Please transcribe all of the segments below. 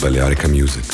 Balearica Music.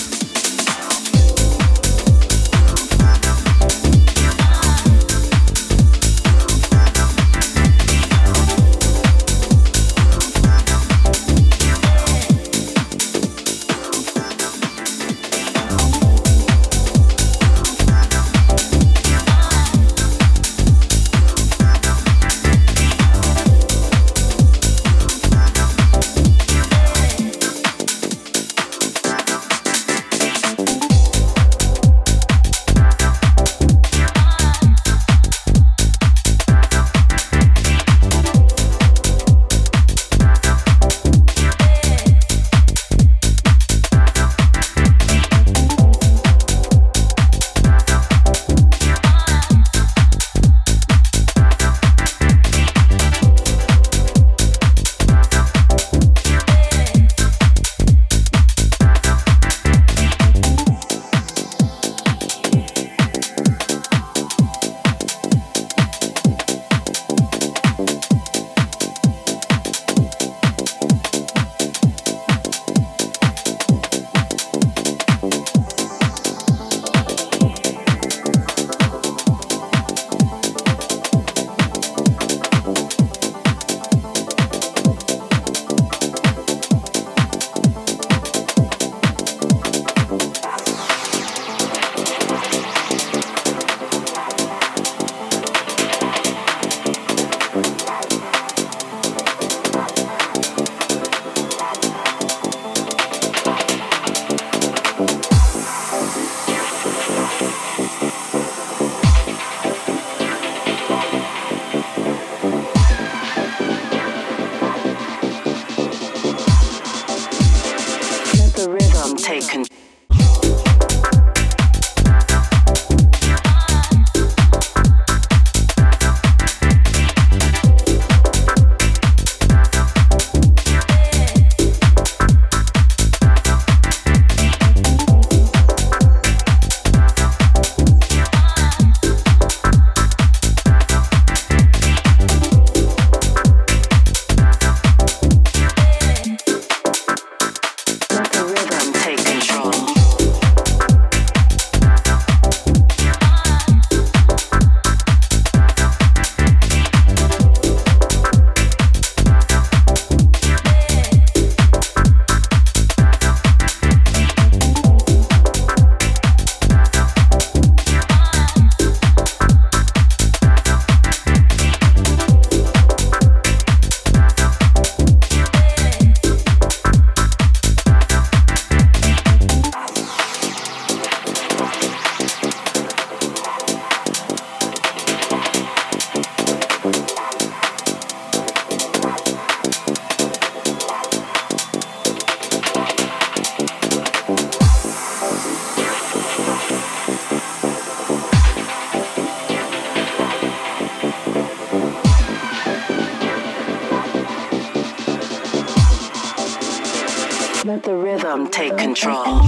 Let the rhythm take control.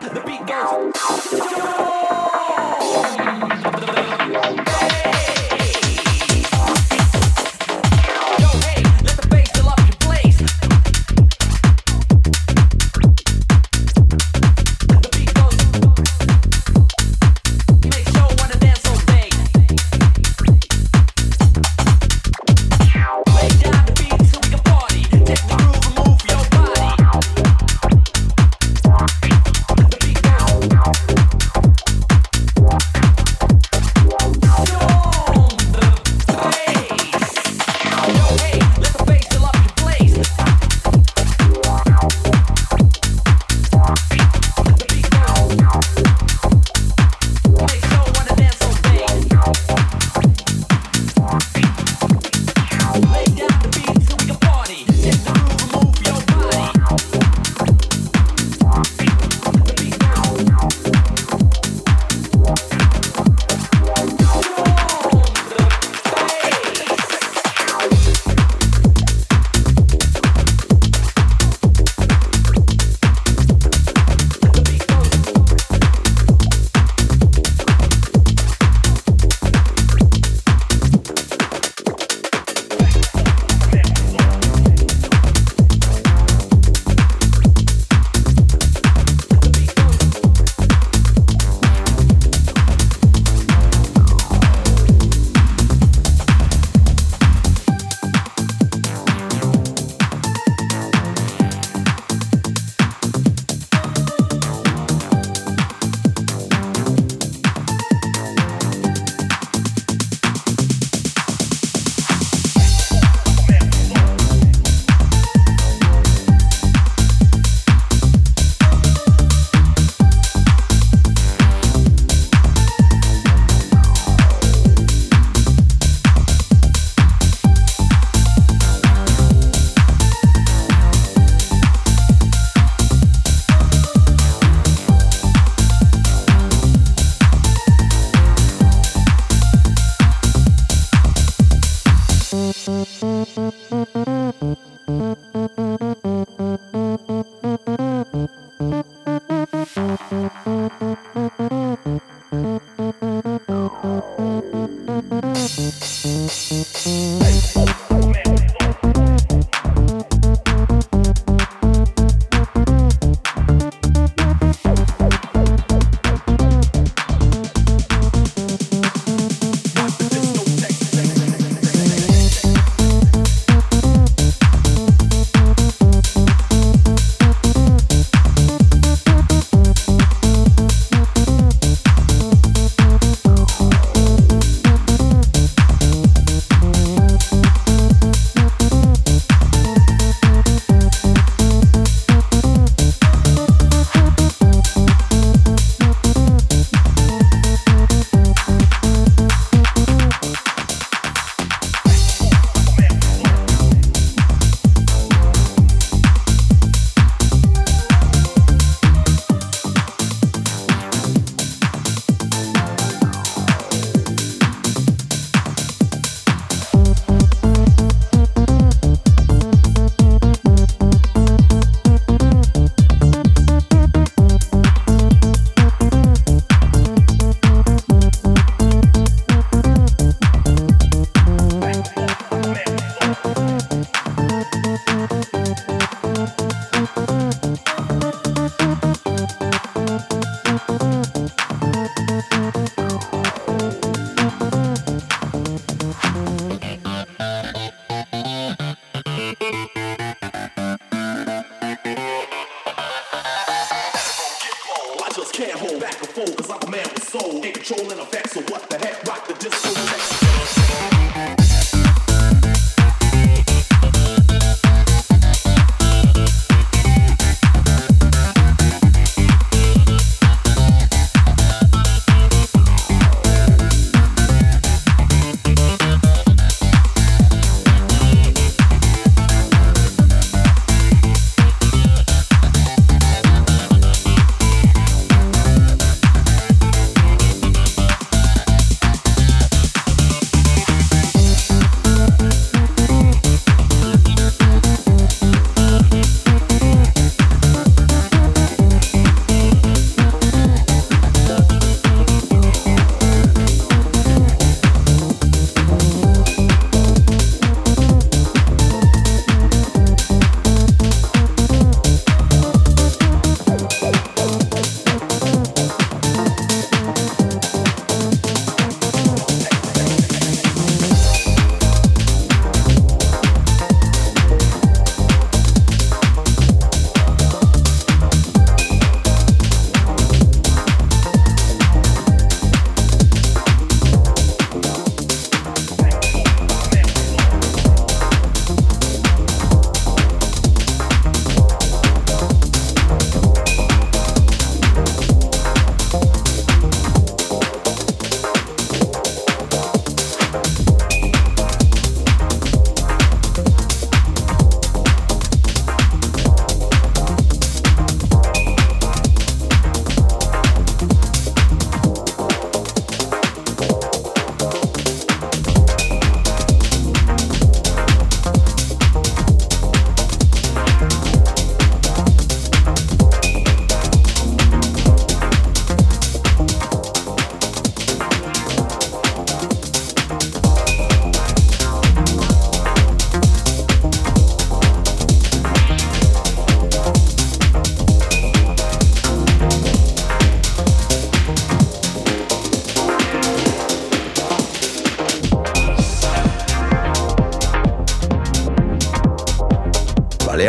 The beat goes.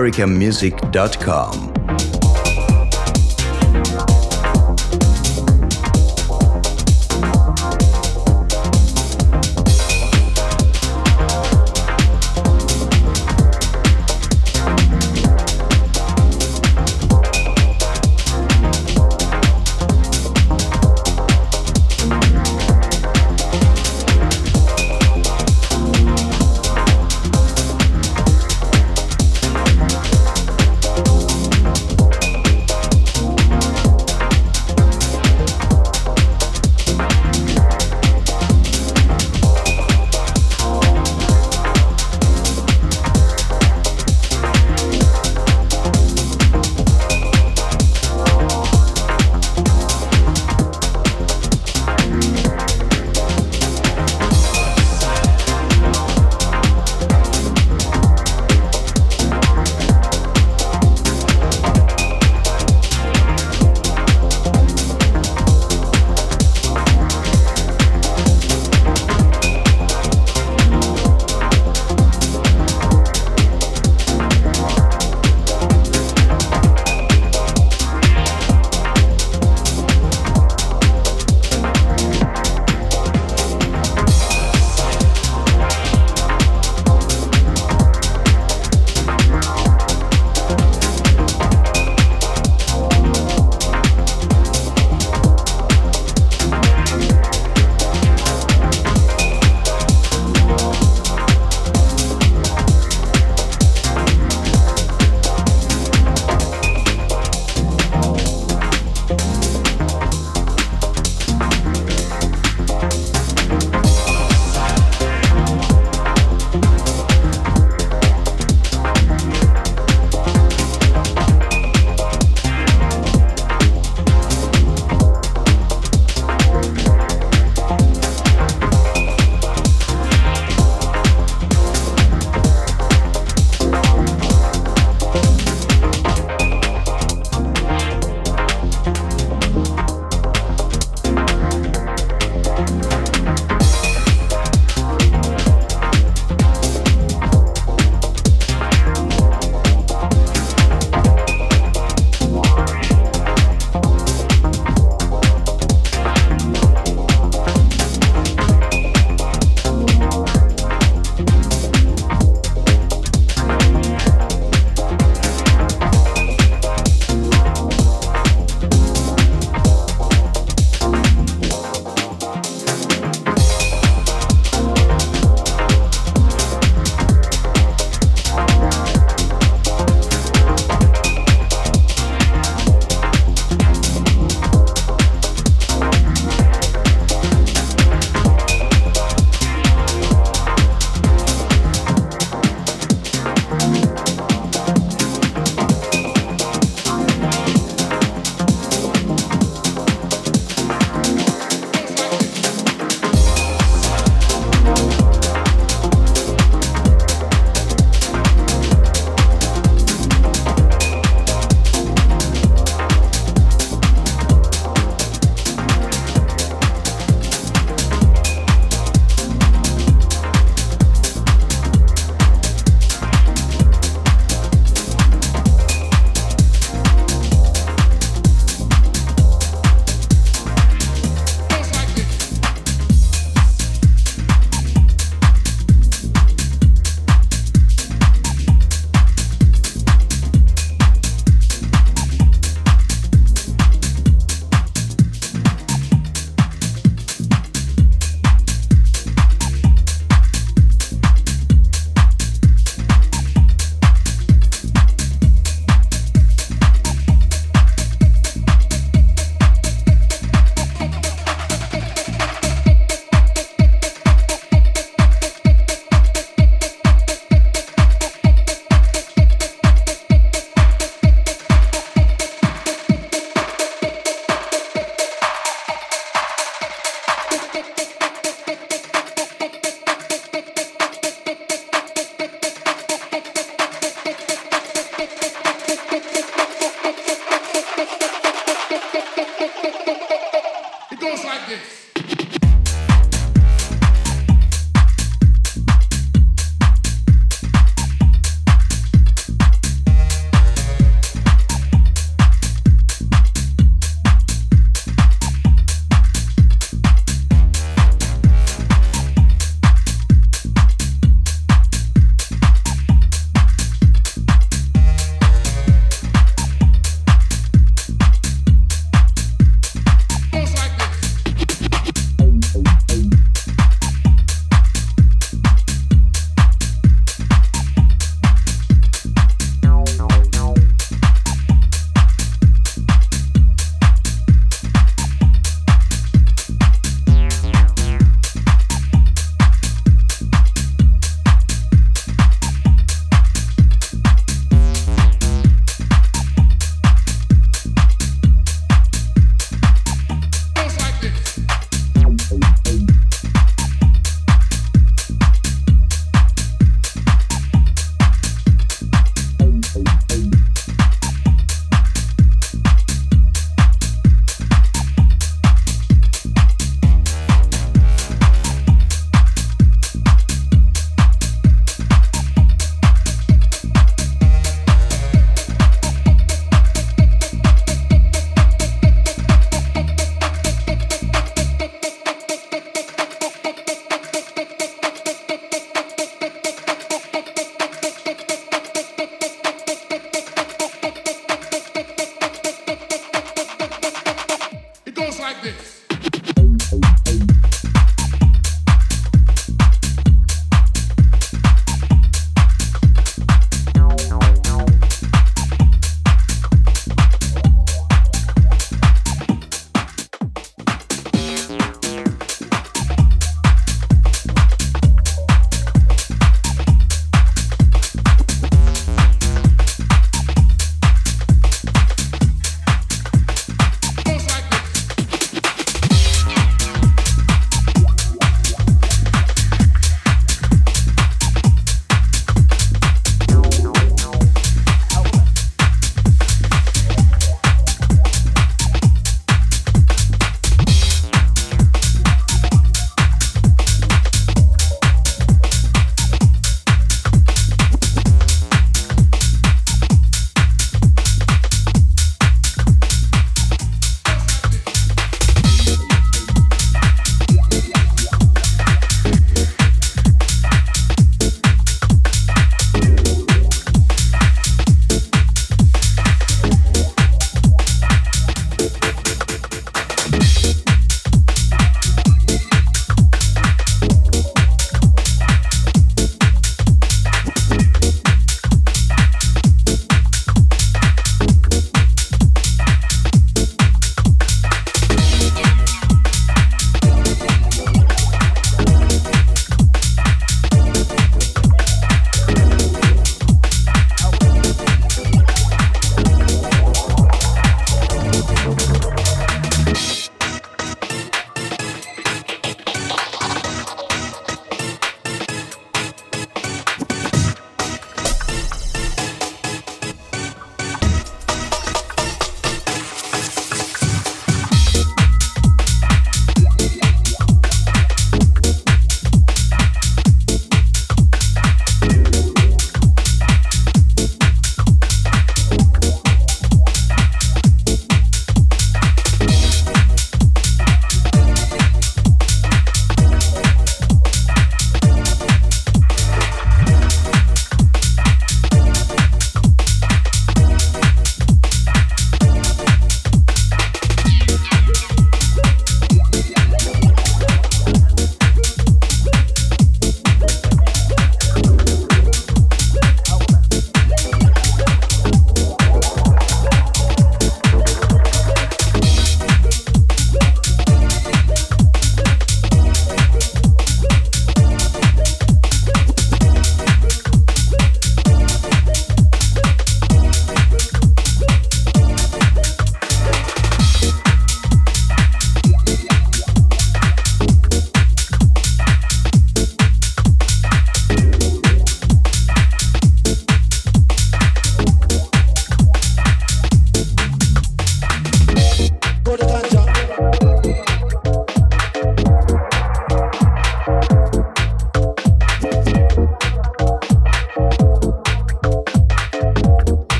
americamusic.com.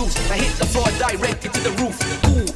loose. I hit the floor directly to the roof. Ooh.